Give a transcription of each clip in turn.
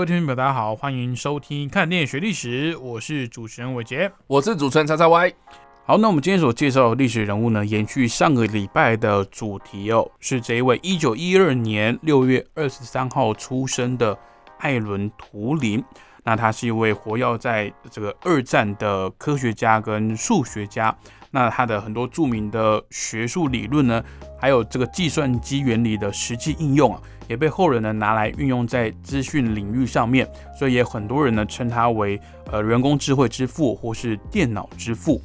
各位听众朋友，大家好，欢迎收听《看电影学历史》，我是主持人伟杰。我是主持人叉叉 Y。好，那我们今天所介绍的历史人物呢，延续上个礼拜的主题哦，是这一位一九一二年六月二十三号出生的艾伦·图灵。那他是一位活跃在这个二战的科学家跟数学家。那他的很多著名的学术理论呢，还有这个计算机原理的实际应用啊，也被后人呢拿来运用在资讯领域上面。所以也很多人呢称他为呃人工智慧之父或是电脑之父。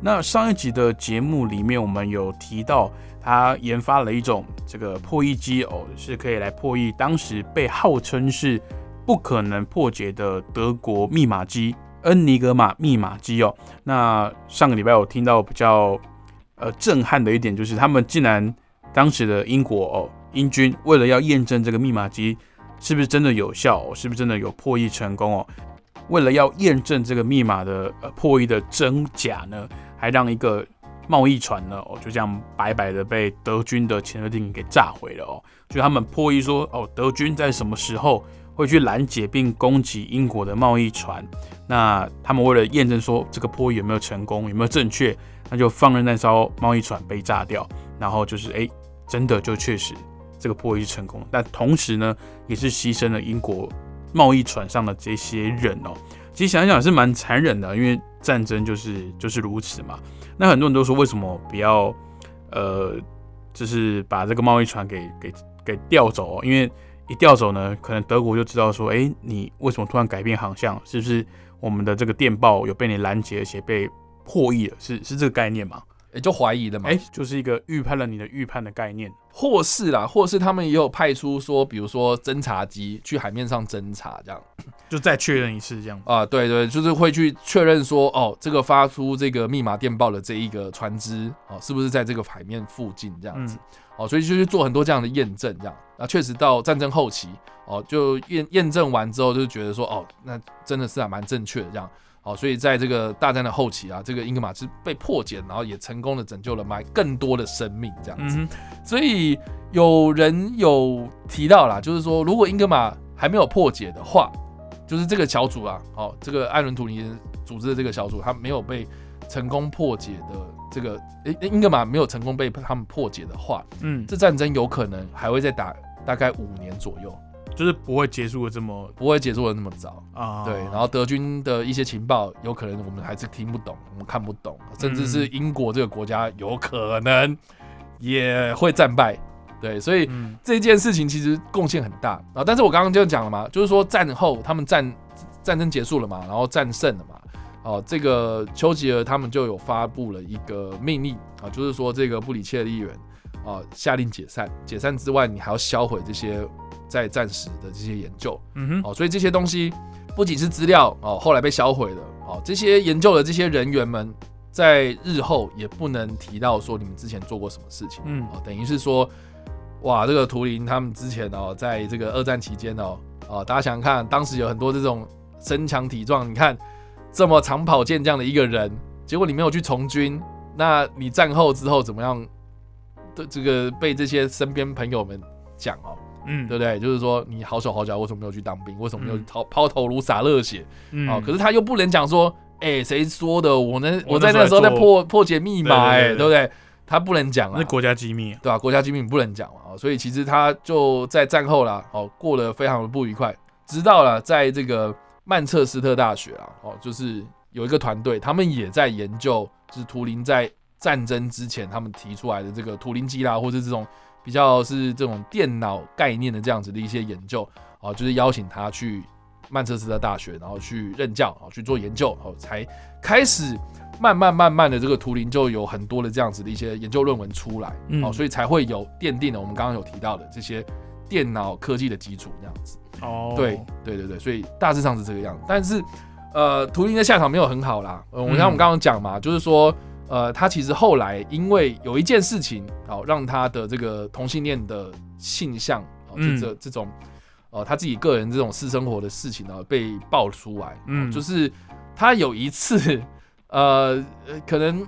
那上一集的节目里面，我们有提到他研发了一种这个破译机哦，是可以来破译当时被号称是不可能破解的德国密码机。恩尼格玛密码机哦，那上个礼拜我听到比较呃震撼的一点就是，他们竟然当时的英国哦英军为了要验证这个密码机是不是真的有效，哦是不是真的有破译成功哦，为了要验证这个密码的呃破译的真假呢，还让一个贸易船呢哦就这样白白的被德军的潜水艇给炸毁了哦，就他们破译说哦德军在什么时候。会去拦截并攻击英国的贸易船，那他们为了验证说这个破译有没有成功，有没有正确，那就放任那艘贸易船被炸掉，然后就是哎，真的就确实这个破译成功，但同时呢，也是牺牲了英国贸易船上的这些人哦。其实想想是蛮残忍的，因为战争就是就是如此嘛。那很多人都说为什么不要呃，就是把这个贸易船给给给调走，因为。一调走呢，可能德国就知道说，哎，你为什么突然改变航向？是不是我们的这个电报有被你拦截，而且被破译了？是是这个概念吗？也就怀疑的嘛，哎，就是一个预判了你的预判的概念，或是啦，或是他们也有派出说，比如说侦察机去海面上侦察，这样就再确认一次这样啊，对对，就是会去确认说，哦，这个发出这个密码电报的这一个船只，哦，是不是在这个海面附近这样子，哦，所以就去做很多这样的验证，这样啊，确实到战争后期，哦，就验验证完之后，就觉得说，哦，那真的是还蛮正确的这样。哦，所以在这个大战的后期啊，这个英格玛是被破解，然后也成功的拯救了埋更多的生命这样子。所以有人有提到啦，就是说如果英格玛还没有破解的话，就是这个小组啊，哦，这个艾伦图尼组织的这个小组，他没有被成功破解的这个，诶，英格玛没有成功被他们破解的话，嗯，这战争有可能还会再打大概五年左右。就是不会结束的这么不会结束的那么早啊，对。然后德军的一些情报有可能我们还是听不懂，我们看不懂，甚至是英国这个国家有可能也会战败，对。所以这件事情其实贡献很大啊。但是我刚刚就讲了嘛，就是说战后他们战战争结束了嘛，然后战胜了嘛，哦，这个丘吉尔他们就有发布了一个命令啊，就是说这个布里切利人啊下令解散，解散之外你还要销毁这些。在战时的这些研究，嗯哼，哦，所以这些东西不仅是资料哦，后来被销毁了哦，这些研究的这些人员们，在日后也不能提到说你们之前做过什么事情，嗯，哦，等于是说，哇，这个图灵他们之前哦，在这个二战期间哦，哦，大家想想看，当时有很多这种身强体壮，你看这么长跑健将的一个人，结果你没有去从军，那你战后之后怎么样对这个被这些身边朋友们讲哦？嗯，对不对？就是说你好手好脚，为什么没有去当兵？为什么没有抛抛头颅洒热血？啊，可是他又不能讲说，哎，谁说的？我呢？我在那时候在破破解密码，哎，对不对？他不能讲啊，那国家机密，对吧？国家机密不能讲嘛，所以其实他就在战后啦，哦，过得非常的不愉快。直到了在这个曼彻斯特大学啊，哦，就是有一个团队，他们也在研究，就是图灵在战争之前他们提出来的这个图灵机啦，或者这种。比较是这种电脑概念的这样子的一些研究啊，就是邀请他去曼彻斯特大学，然后去任教啊，去做研究，哦，才开始慢慢慢慢的这个图灵就有很多的这样子的一些研究论文出来，哦，所以才会有奠定了我们刚刚有提到的这些电脑科技的基础这样子。哦，对对对对，所以大致上是这个样子。但是呃，图灵的下场没有很好啦。呃我像我们刚刚讲嘛，就是说呃，他其实后来因为有一件事情，哦，让他的这个同性恋的性向，哦，嗯这这这种呃他自己个人这种私生活的事情呢被爆出来，嗯就是他有一次呃呃可能。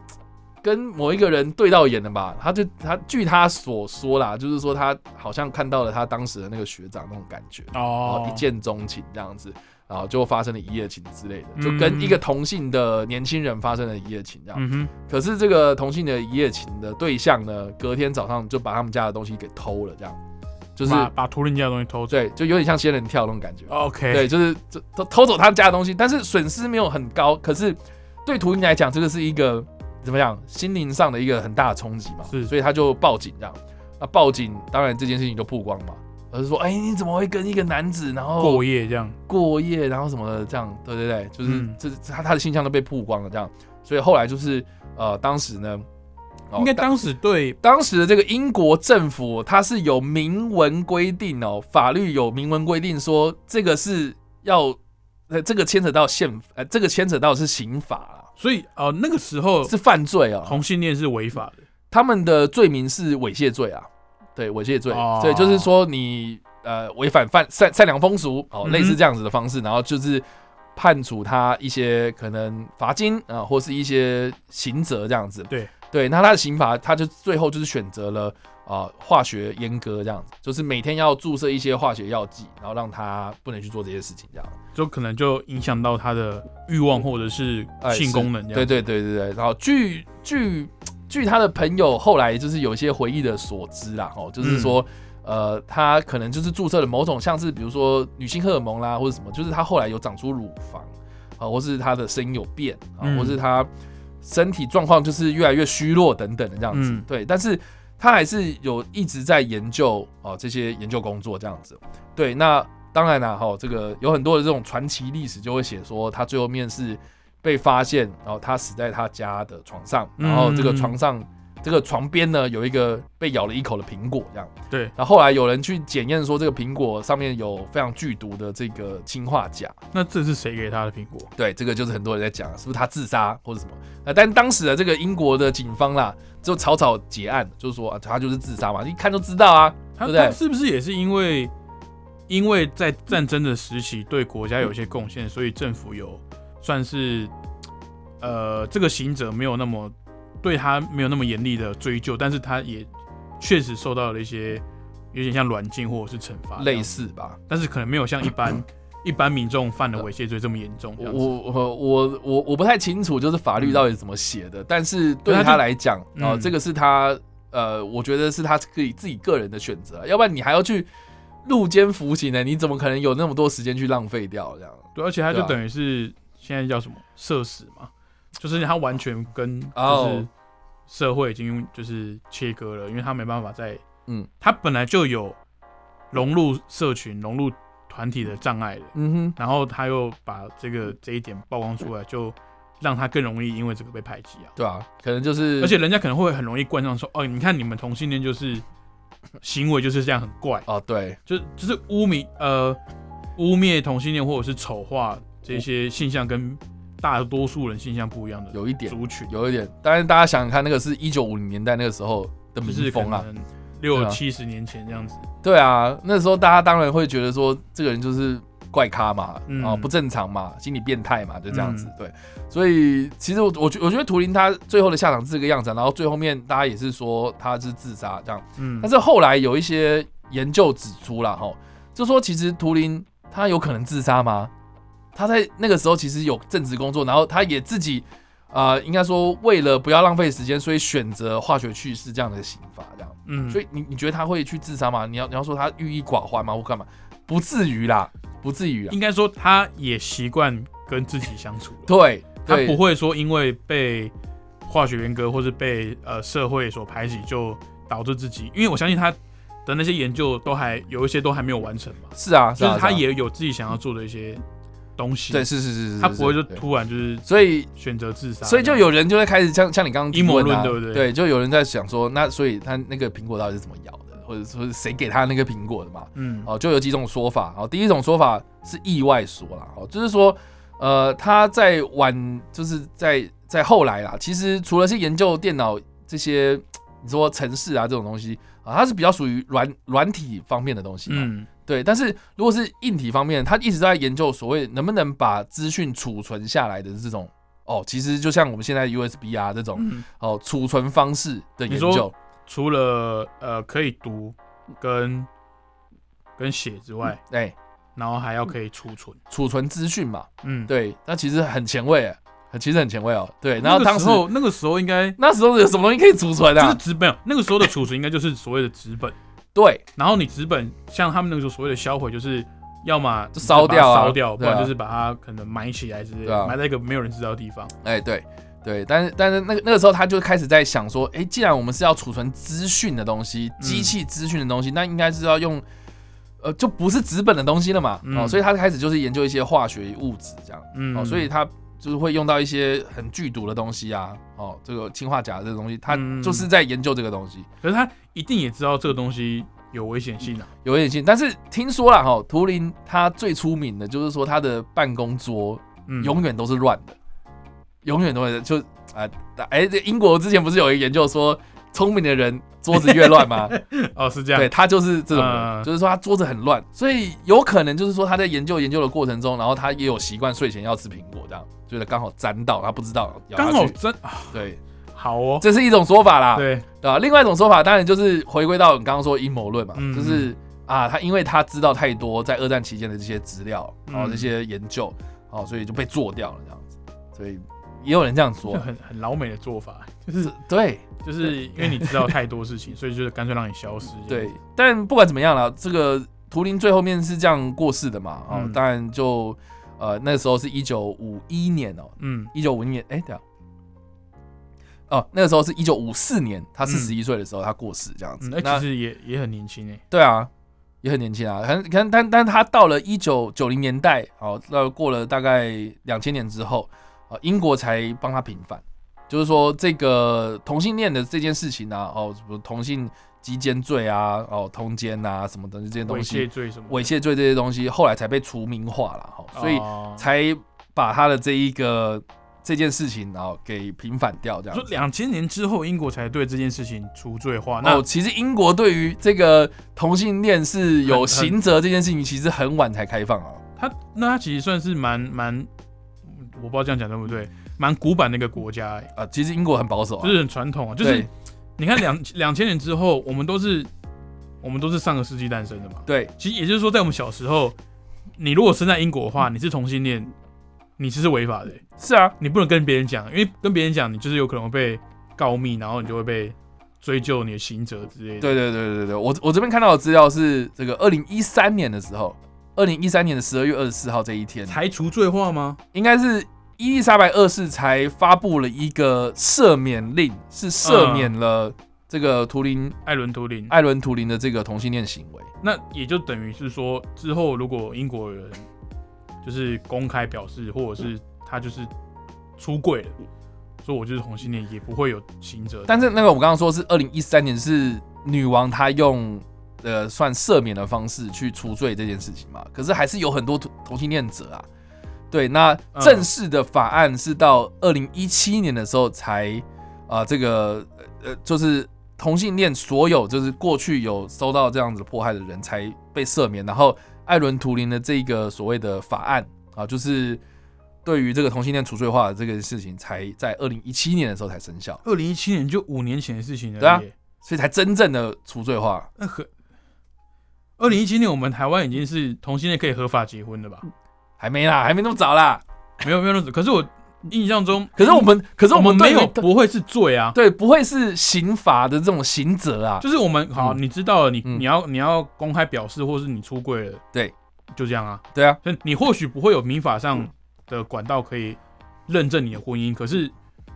跟某一个人对到眼了吧？他就他据他所说啦，就是说他好像看到了他当时的那个学长那种感觉，哦一，见钟情这样子，然后就发生了一夜情之类的，嗯就跟一个同性的年轻人发生了一夜情这样。嗯哼，可是这个同性的一夜情的对象呢，隔天早上就把他们家的东西给偷了，这样就是把把图灵家的东西偷走。对，就有点像仙人跳那种感觉。OK，对，就是就偷偷走他们家的东西，但是损失没有很高，可是对图灵来讲，这个是一个怎么样心灵上的一个很大的冲击嘛，是所以他就报警这样。那报警，当然这件事情就曝光嘛，而是说，哎、你怎么会跟一个男子然后过夜这样。过夜，然后什么的，这样，对对对，就是、嗯。这他他的形象都被曝光了，这样，所以后来就是呃，当时呢，应该当时对当时的这个英国政府，它是有明文规定哦，法律有明文规定说这个是要，呃，这个牵扯到宪，呃，这个牵扯到是刑法啊，所以呃那个时候是犯罪啊，同性恋是违法的。他们的罪名是猥亵罪啊，对，猥亵罪，哦对，就是说你呃违反犯善善良风俗哦，嗯类似这样子的方式，然后就是判处他一些可能罚金啊、或是一些刑责这样子。对对，那他的刑罚，他就最后就是选择了啊、化学阉割这样子，就是每天要注射一些化学药剂，然后让他不能去做这些事情这样。就可能就影响到他的欲望或者是哎性功能这样。对对对对对，然后据据据他的朋友后来就是有一些回忆的所知啦，哦，就是说。呃，他可能就是注射了某种像是比如说女性荷尔蒙啦，或者什么，就是他后来有长出乳房啊，或是他的声音有变啊，嗯或是他身体状况就是越来越虚弱等等的这样子。嗯对，但是他还是有一直在研究哦这些研究工作这样子。对，那当然啦，哈、这个有很多的这种传奇历史就会写说他最后面是被发现，然后他死在他家的床上，然后这个嗯床上。这个床边呢有一个被咬了一口的苹果，这样。对然后后来有人去检验说，这个苹果上面有非常剧毒的这个氰化钾。那这是谁给他的苹果？对，这个就是很多人在讲，是不是他自杀或者什么？呃，但当时的这个英国的警方啦，就草草结案，就是说啊，他就是自杀嘛，一看就知道啊。他对不对他是不是也是因为因为在战争的时期对国家有一些贡献，所以政府有算是呃这个行者没有那么对他没有那么严厉的追究，但是他也确实受到了一些有点像软禁或者是惩罚类，似吧。但是可能没有像一般 一般民众犯的猥亵罪这么严重我。我我我我我不太清楚，就是法律到底是怎么写的，但是对对他来讲，哦、嗯这个是他呃，我觉得是他可以自己个人的选择，要不然你还要去入监服刑呢，你怎么可能有那么多时间去浪费掉这样？对，而且他就等于是现在叫什么？社死嘛，就是他完全跟就哦是社会已经就是切割了，因为他没办法再，嗯，他本来就有融入社群、融入团体的障碍了，嗯哼，然后他又把这个这一点曝光出来，就让他更容易因为这个被排挤啊，对啊，可能就是，而且人家可能会很容易冠上说，哦，你看你们同性恋就是行为就是这样很怪，哦，对，就就是污名呃污蔑同性恋或者是丑化这些现象跟大多数人现象不一样的有一点，族群，有一点，但是大家想想看，那个是一九五零年代那个时候的民风啊，六七十年前这样子，对啊，那时候大家当然会觉得说这个人就是怪咖嘛，嗯。啊不正常嘛，心理变态嘛，就这样子。嗯。对，所以其实我我觉我觉得图灵他最后的下场是这个样子啊，然后最后面大家也是说他是自杀这样，嗯。但，是后来有一些研究指出了哈，就说其实图灵他有可能自杀吗？他在那个时候其实有正职工作，然后他也自己啊、呃应该说为了不要浪费时间，所以选择化学去世这样的刑罚这样。嗯，所以你你觉得他会去自杀吗？你要你要说他郁郁寡欢吗？或干嘛？不至于啦，不至于啦。应该说他也习惯跟自己相处了，对，他对不会说因为被化学阉割或是被呃社会所排挤就导致自己，因为我相信他的那些研究都还有一些都还没有完成嘛，是啊，就是啊是啊他也有自己想要做的一些东西，对，是是是是，他不会就突然就是所以选择自杀，所以就有人就会开始像像你刚刚提阴谋论对不对对，就有人在想说，那所以他那个苹果到底是怎么咬的？或者说谁给他那个苹果的嘛。嗯，哦，就有几种说法。哦，第一种说法是意外说啦，哦，就是说，呃，他在晚，就是在在后来啦，其实除了是研究电脑这些，你说城市啊这种东西啊，它是比较属于软软体方面的东西嘛。嗯，对。但是如果是硬体方面，他一直在研究所谓能不能把资讯储存下来的这种，哦，其实就像我们现在 USB 啊这种，嗯哦，储存方式的研究。除了呃可以读跟跟写之外，哎，然后还要可以储存。储存资讯嘛，嗯，对，那其实很前卫，很其实很前卫哦。对，然后当时时候那个时候应该那时候有什么东西可以储存啊就是啊？纸本，那个时候的储存应该就是所谓的纸本。对，然后你纸本像他们那个时候所谓的销毁，就是要么就烧掉啊烧掉，不然就是把它可能埋起来之类的，啊埋在一个没有人知道的地方。哎，对对，但是但是那个那个时候他就开始在想说，哎，既然我们是要储存资讯的东西，嗯机器资讯的东西，那应该是要用。呃，就不是纸本的东西了嘛，嗯哦，所以他开始就是研究一些化学物质这样，嗯，哦，所以他就是会用到一些很剧毒的东西啊，哦，这个氰化钾这个东西，他嗯就是在研究这个东西。可是他一定也知道这个东西有危险性啊。有危险性，但是听说了哈，图灵他最出名的就是说他的办公桌嗯，永远都是乱的，永远都会就啊哎，这英国之前不是有一个研究说，聪明的人桌子越乱吗？哦是这样，对他就是这种人，嗯。就是说他桌子很乱，所以有可能就是说他在研究研究的过程中，然后他也有习惯睡前要吃苹果这样，就是刚好沾到他不知道刚好去真啊对，好哦。这是一种说法啦，对，对吧？另外一种说法当然就是回归到你刚刚说阴谋论嘛，嗯。就是啊，他因为他知道太多在二战期间的这些资料，然后嗯。这些研究，哦，所以就被做掉了这样子，所以也有人这样就说，很很老美的做法，就是是对。就是因为你知道太多事情，所以就是干脆让你消失。对，但不管怎么样了，这个图灵最后面是这样过世的嘛，哦，嗯。当然就呃那时候是一九五一年哦，嗯。一九五一年，哎、对啊。哦，那个时候是一九五四年，他四十一岁的时候，他过世这样子。那其实也也很年轻哎。对啊，也很年轻啊，很可能，但但他到了一九九零年代，哦，那过了大概两千年之后，啊，英国才帮他平反，就是说这个同性恋的这件事情啊，哦，什么同性基奸罪啊，哦，通奸啊什么的这些东猥亵西，罪什么？猥亵罪这些东西，后来才被除名化了，哈、所以哦才把他的这一个这件事情，然后给平反掉，这样子。说两千年之后，英国才对这件事情除罪化。那哦，其实英国对于这个同性恋是有刑责这件事情，其实很晚才开放啊。他那他其实算是蛮蛮，我不知道这样讲对不对，蛮古板的一个国家、欸，啊，其实英国很保守啊，就是很传统啊。就是你看两 两千年之后，我们都是我们都是上个世纪诞生的嘛。对其实也就是说，在我们小时候，你如果生在英国的话，你是同性恋，你其实是违法的欸、是啊，你不能跟别人讲，因为跟别人讲，你就是有可能会被告密，然后你就会被追究你的刑责之类的。对对对对对，我我这边看到的资料是这个二零一三年的时候，二零一三年的十二月二十四号这一天，才除罪化吗？应该是伊丽莎白二世才发布了一个赦免令，是赦免了这个图灵艾伦图灵，艾伦图灵的这个同性恋行为。那也就等于是说，之后如果英国人就是公开表示，或者是他就是出柜了，说我就是同性恋，也不会有刑责。但是那个我刚刚说是二零一三年，是女王她用呃算赦免的方式去除罪这件事情嘛，可是还是有很多同同性恋者啊。对，那嗯正式的法案是到二零一七年的时候才啊、这个呃就是同性恋所有就是过去有收到这样子迫害的人才被赦免，然后艾伦图灵的这个所谓的法案啊，就是对于这个同性恋除罪化的这个事情，才在二零一七年的时候才生效。二零一七年就五年前的事情了。对啊，所以才真正的除罪化。那和二零一七年我们台湾已经是同性恋可以合法结婚了吧？还没啦，还没那么早啦。没有没有那么早，可是我印象中，可是我们，可是我们没有不会是罪啊。对，不会是刑法的这种刑责啊。就是我们好，嗯你知道了，你嗯你要你要公开表示，或是你出柜了，对，就这样啊。对啊，所以你或许不会有民法上的管道可以认证你的婚姻，可是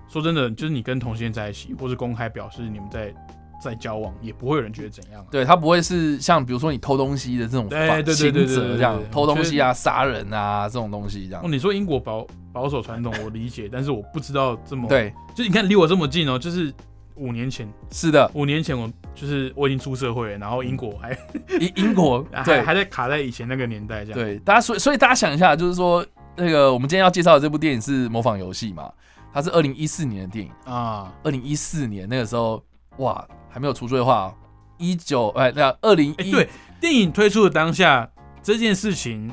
说真的，就是你跟同性恋在一起，或是公开表示你们在在交往，也不会有人觉得怎样、啊。对他不会是像比如说你偷东西的这种法对对对这样偷东西啊、杀人啊这种东西这样哦，。你说英国保保守传统，我理解，但是我不知道这么，，对，就你看离我这么近哦，就是五年前，是的，五年前我就是我已经出社会了，然后英国还英英国 对还在卡在以前那个年代这样。对，大家所以所以大家想一下，就是说那个我们今天要介绍的这部电影是模仿游戏嘛？它是二零一四年的电影啊，二零一四年那个时候哇还没有除罪化，一九哎那二零一对电影推出的当下这件事情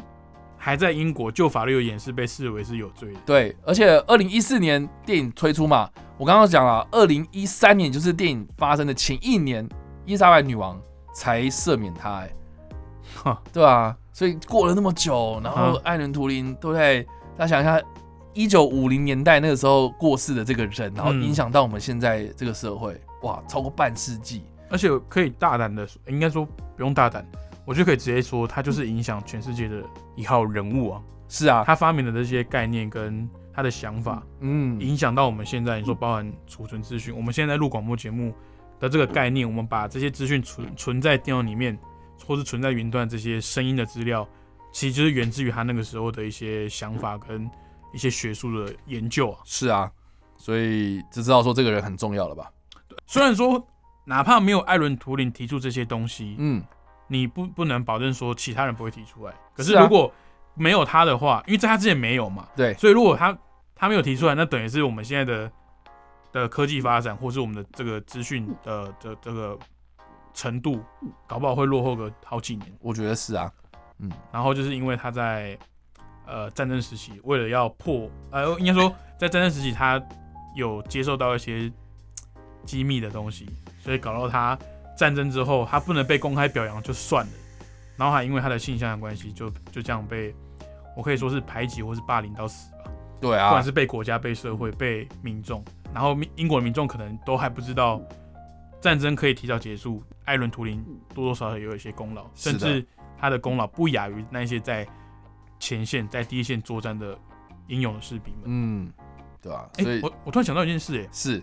还在英国就法律有演示被视为是有罪的。对，而且二零一四年电影推出嘛。我刚刚讲了，二零一三年就是电影发生的前一年，伊丽莎白女王才赦免他，哎，对啊，所以过了那么久，然后艾伦图灵，对不对？大家想一下，一九五零年代那个时候过世的这个人，然后影响到我们现在这个社会，哇，超过半世纪，而且可以大胆的，应该说不用大胆，我觉得可以直接说，他就是影响全世界的一号人物啊。是啊，他发明的这些概念跟。他的想法，嗯，影响到我们现在，你说包含储存资讯，我们现在录广播节目的这个概念，我们把这些资讯存存在电脑里面，或是存在云端这些声音的资料，其实就是源自于他那个时候的一些想法跟一些学术的研究啊。是啊，所以就知道说这个人很重要了吧？虽然说哪怕没有艾伦图灵提出这些东西，嗯，你不不能保证说其他人不会提出来。可是如果没有他的话，因为在他之前没有嘛，对，所以如果他他没有提出来，那等于是我们现在的的科技发展，或是我们的这个资讯的这这个程度，搞不好会落后个好几年。我觉得是啊，嗯。然后就是因为他在呃战争时期，为了要破，呃，应该说在战争时期，他有接受到一些机密的东西，所以搞到他战争之后，他不能被公开表扬就算了，然后还因为他的性向的关系，就就这样被我可以说是排挤或是霸凌到死吧。对啊，不管是被国家、被社会、被民众，然后英国的民众可能都还不知道战争可以提早结束。艾伦·图灵多多少少也有一些功劳，甚至他的功劳不亚于那些在前线、在第一线作战的英勇的士兵们。嗯，对啊？哎，我我突然想到一件事，哎，是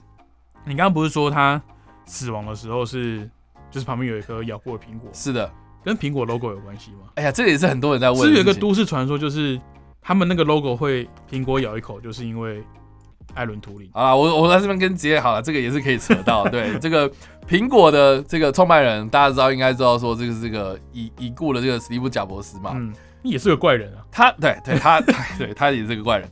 你刚刚不是说他死亡的时候是就是旁边有一颗咬过的苹果？是的，跟苹果 logo 有关系吗？哎呀，这个也是很多人在问，是有一个都市传说，就是。他们那个 logo 会苹果咬一口，就是因为艾伦图灵。啊，我我在这边跟杰好了，这个也是可以扯到。对，这个苹果的这个创办人，大家知道应该知道说这个是这个已已故的这个史蒂夫贾伯斯嘛，嗯，也是个怪人啊。他对对，他 对他也是个怪人，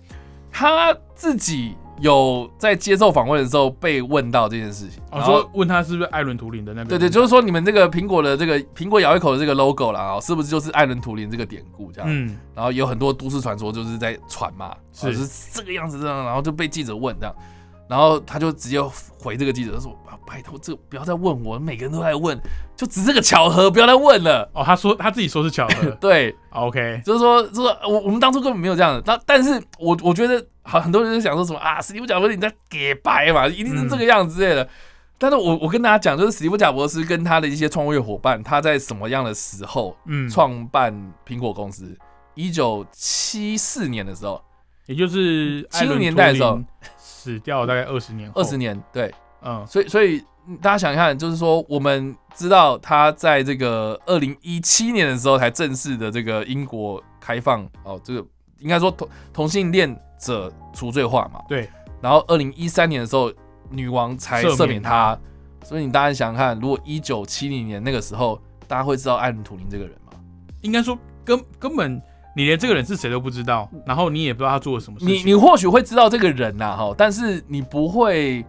他自己。有在接受访问的时候被问到这件事情，我说问他是不是艾伦图灵的那个？对对，就是说你们这个苹果的这个苹果咬一口的这个 logo 啦，是不是就是艾伦图灵这个典故这样？嗯，然后有很多都市传说就是在传嘛，是这个样子这样，然后就被记者问这样，然后他就直接回这个记者说：“拜托，这不要再问我，每个人都在问，就只是个巧合，不要再问了。”哦，他说他自己说是巧合，对，OK，就是说，就是我我们当初根本没有这样的，但但是我我觉得。好，很多人就想说什么啊？史蒂夫贾伯斯你在给白嘛？一定是这个样子之类的。但是我我跟大家讲，就是史蒂夫贾伯斯跟他的一些创业伙伴，他在什么样的时候，嗯，创办苹果公司？一九七四年的时候，也就是七零年代的时候，死掉大概二十年，二十年，对，嗯，所以所以大家想一看，就是说我们知道他在这个二零一七年的时候才正式的这个英国开放哦，这个应该说同同性恋。者除罪化嘛？对。然后二零一三年的时候，女王才赦免他。所以你大家想想看，如果一九七零年那个时候，大家会知道艾伦·图灵这个人吗？应该说根根本你连这个人是谁都不知道，然后你也不知道他做了什么事情。你你或许会知道这个人呐，哈，但是你不会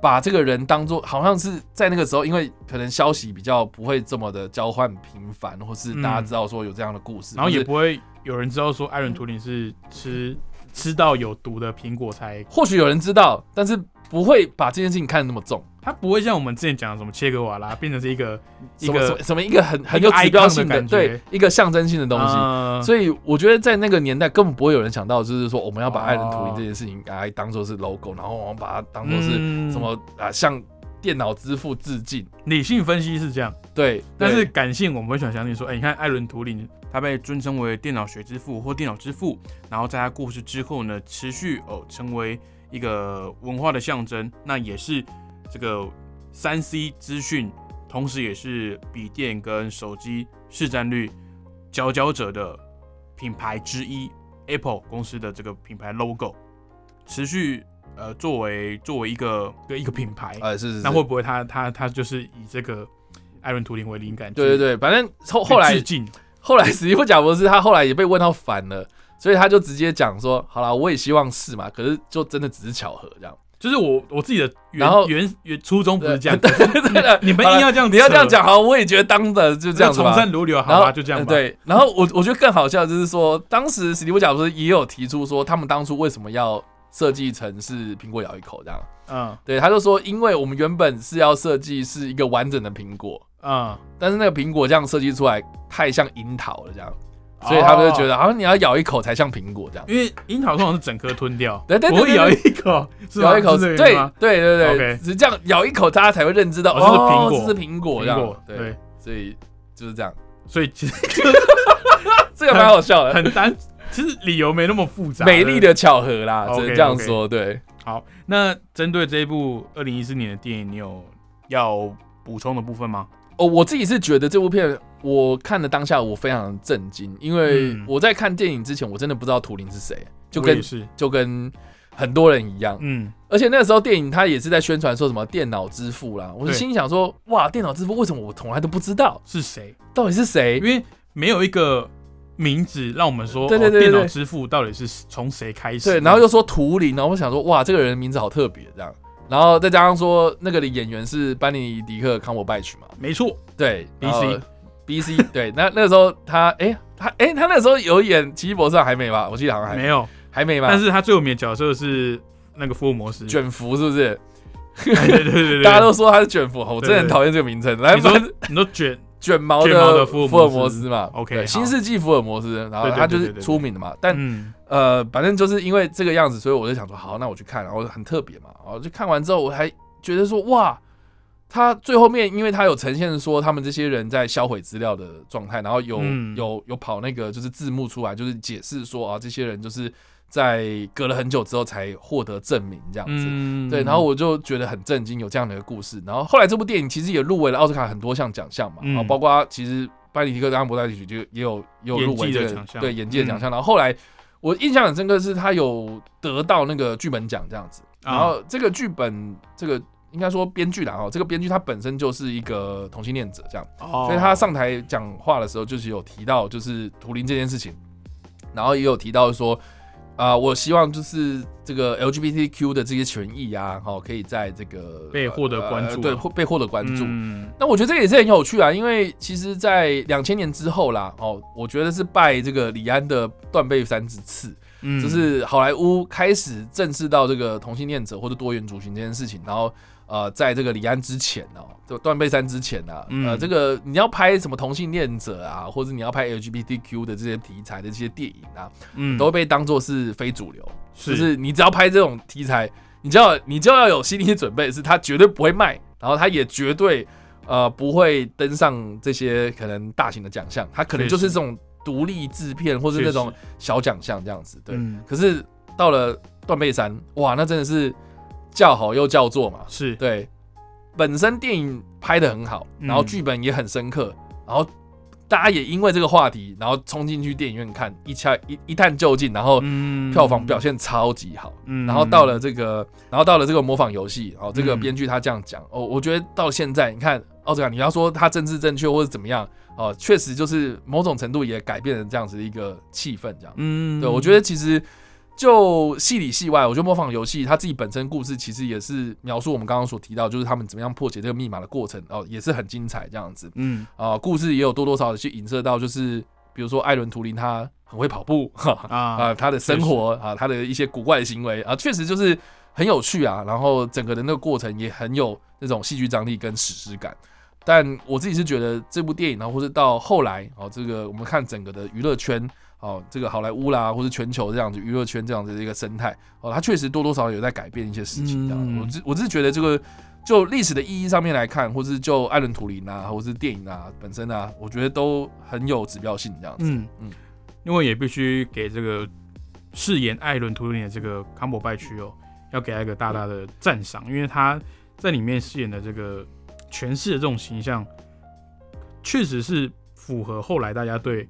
把这个人当做好像是在那个时候，因为可能消息比较不会这么的交换频繁，或是大家知道说有这样的故事，然后也不会有人知道说艾伦·图灵是吃。吃到有毒的苹果才，或许有人知道，但是不会把这件事情看得那么重。他不会像我们之前讲的什么切格瓦拉变成是一个一个什么一个很很有指标性的对一个象征性的东西。所以我觉得在那个年代根本不会有人想到，就是说我们要把艾伦图灵这件事情来当做是 logo，然后我们把它当做是什么啊，向电脑支付致敬。理性分析是这样，对，但是感性我们会想相信说，哎，你看艾伦图灵。他被尊称为电脑学之父或电脑之父，然后在他过世之后呢，持续哦成为一个文化的象征。那也是这个三 C 资讯，同时也是笔电跟手机市占率佼佼者的品牌之一，Apple 公司的这个品牌 logo，持续呃作为作为一个一个品牌，呃是是，那会不会他他他就是以这个艾伦图灵为灵感？对对对，反正后后来后来史蒂夫贾博士他后来也被问到反了，所以他就直接讲说，好了，我也希望是嘛，可是就真的只是巧合这样。就是我我自己的然后原原初衷不是这样，对对的，你们硬要这样，你要这样讲，好，我也觉得当的就这样子从善如流，好吧，就这样。对，然后我我觉得更好笑就是说，当时史蒂夫贾博士也有提出说，他们当初为什么要设计成是苹果咬一口这样？嗯，对，他就说，因为我们原本是要设计是一个完整的苹果，嗯，但是那个苹果这样设计出来太像樱桃了这样。所以他们就觉得，好像你要咬一口才像苹果这样，因为樱桃通常是整颗吞掉，对对对，咬一口，咬一口，对对对对，只是这样咬一口，大家才会认知到这是苹果，这是苹果这样，对，所以就是这样，所以其实 这个蛮好笑的，很单，其实理由没那么复杂，美丽的巧合啦，只能这样说，对。好，那针对这一部二零一四年的电影，你有要补充的部分吗？哦，我自己是觉得这部片我看的当下我非常震惊，因为我在看电影之前我真的不知道图灵是谁，就跟就跟很多人一样，嗯，而且那个时候电影它也是在宣传说什么电脑之父啦，我就心想说，哇，电脑之父为什么我从来都不知道？是谁，到底是谁？因为没有一个名字让我们说，对对对，电脑之父到底是从谁开始？对，然后又说图灵，然后我想说，哇，这个人名字好特别，这样。然后再加上说，那个的演员是班尼迪克康伯拜曲嘛？没错，对，B C B C，对，那那个时候他，哎，他，哎，他那时候有演奇异博士还没吧？我记得好像还没有，还没吧？但是他最有名的角色是那个福尔摩斯卷福，是不是？对对对对，大家都说他是卷福，我真的很讨厌这个名称。来，你说，你说卷。卷毛的福尔摩斯嘛，OK，新世纪福尔摩斯，然后他就是出名的嘛。但呃，反正就是因为这个样子，所以我就想说，好，那我去看，然后很特别嘛。然后就看完之后，我还觉得说，哇，他最后面，因为他有呈现说他们这些人在销毁资料的状态，然后有有有跑那个就是字幕出来，就是解释说啊，这些人就是。在隔了很久之后才获得证明，这样子，对，然后我就觉得很震惊，有这样的一个故事。然后后来这部电影其实也入围了奥斯卡很多项奖项嘛，然后包括其实班尼迪克·安伯代曲就也有也有入围这个对演技的奖项。然后后来我印象很深刻是他有得到那个剧本奖这样子。然后这个剧本这个应该说编剧啦哦，这个编剧他本身就是一个同性恋者这样，所以他上台讲话的时候就是有提到就是图灵这件事情，然后也有提到说。啊，我希望就是这个 LGBTQ 的这些权益啊，好，可以在这个被获得关注，对，被获得关注。那我觉得这个也是很有趣啊，因为其实，在两千年之后啦，哦，我觉得是拜这个李安的断背山之赐，就是好莱坞开始正视到这个同性恋者或者多元族群这件事情，然后。呃，在这个李安之前哦，就断背山之前呢，呃，这个你要拍什么同性恋者啊，或者你要拍 LGBTQ 的这些题材的这些电影啊，嗯，都会被当做是非主流，就是你只要拍这种题材，你就要你就要有心理准备，是它绝对不会卖，然后它也绝对呃不会登上这些可能大型的奖项，它可能就是这种独立制片或是那种小奖项这样子，对。可是到了断背山，哇，那真的是。叫好又叫座嘛，是。对，本身电影拍的很好，然后剧本也很深刻，然后大家也因为这个话题，然后冲进去电影院看，一掐一一探究竟，然后票房表现超级好，然后到了这个，然后到了这个模仿游戏，哦，这个编剧他这样讲，哦，我觉得到现在你看奥斯卡，你要说他政治正确或者怎么样，哦，确实就是某种程度也改变了这样子的一个气氛，这样，嗯，对我觉得其实。就戏里戏外，我觉得模仿游戏它自己本身故事其实也是描述我们刚刚所提到，就是他们怎么样破解这个密码的过程，哦，也是很精彩这样子。嗯啊，故事也有多多少少去影射到，就是比如说艾伦图灵他很会跑步，啊，他的生活啊，他的一些古怪的行为啊，确实就是很有趣啊。然后整个的那个过程也很有那种戏剧张力跟史诗感。但我自己是觉得这部电影，呢或者到后来，哦，这个我们看整个的娱乐圈。哦，这个好莱坞啦，或是全球这样子娱乐圈这样子的一个生态，哦，它确实多多少少有在改变一些事情。我只我只是觉得这个就历史的意义上面来看，或是就艾伦图灵啊，或是电影啊本身啊，我觉得都很有指标性这样子。嗯嗯，因为也必须给这个饰演艾伦图灵的这个康伯拜区哦，要给他一个大大的赞赏，因为他在里面饰演的这个诠释的这种形象，确实是符合后来大家对。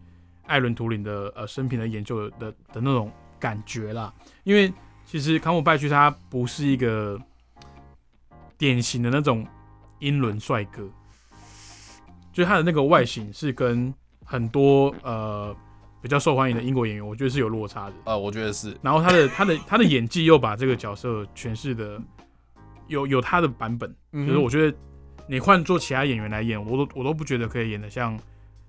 艾伦图灵的呃生平的研究的的那种感觉啦，因为其实康姆拜区他不是一个典型的那种英伦帅哥，就是他的那个外形是跟很多呃比较受欢迎的英国演员，我觉得是有落差的。呃，我觉得是。然后他的他的他的演技又把这个角色诠释的有有他的版本，就是我觉得你换做其他演员来演，我都我都不觉得可以演的像。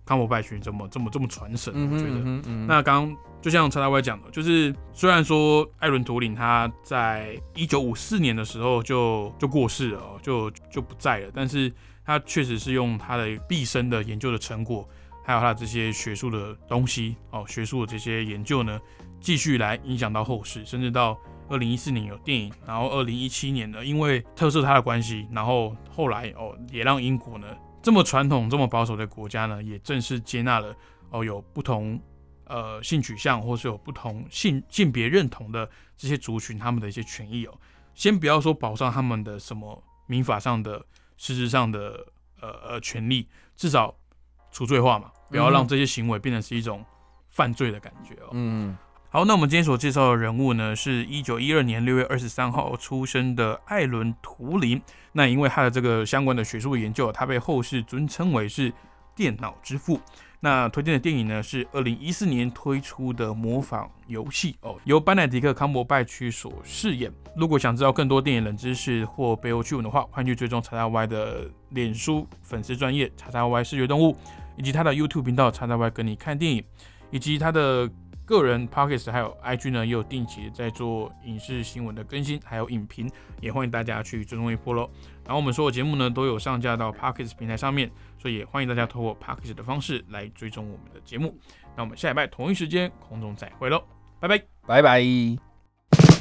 康伯拜群这么这么这么传神，我觉得。那刚刚就像陈大威讲的，就是虽然说艾伦图灵他在一九五四年的时候就就过世了，就就不在了，但是他确实是用他的毕生的研究的成果，还有他这些学术的东西哦，学术的这些研究呢，继续来影响到后世，甚至到二零一四年有电影，然后二零一七年呢，因为特色他的关系，然后后来哦也让英国呢。这么传统、这么保守的国家呢，也正式接纳了哦，有不同呃性取向或是有不同性性别认同的这些族群，他们的一些权益哦。先不要说保障他们的什么民法上的、实质上的呃呃权利，至少除罪化嘛，不要让这些行为变成是一种犯罪的感觉哦。嗯。好，那我们今天所介绍的人物呢，是一九一二年六月二十三号出生的艾伦·图灵。那因为他的这个相关的学术研究，他被后世尊称为是电脑之父。那推荐的电影呢，是二零一四年推出的模仿游戏哦，由班奈迪克·康伯拜区所饰演。如果想知道更多电影冷知识或背后趣闻的话，欢迎去追踪叉叉 Y 的脸书粉丝专业叉叉 Y 视觉动物，以及他的 YouTube 频道叉叉 Y 跟你看电影，以及他的。个人 p o c k e t 还有 IG 呢，也有定期在做影视新闻的更新，还有影评，也欢迎大家去追踪一波喽。然后我们所有节目呢，都有上架到 p o c k e t 平台上面，所以也欢迎大家透过 p o c k e t 的方式来追踪我们的节目。那我们下礼拜同一时间空中再会喽，拜拜，拜拜。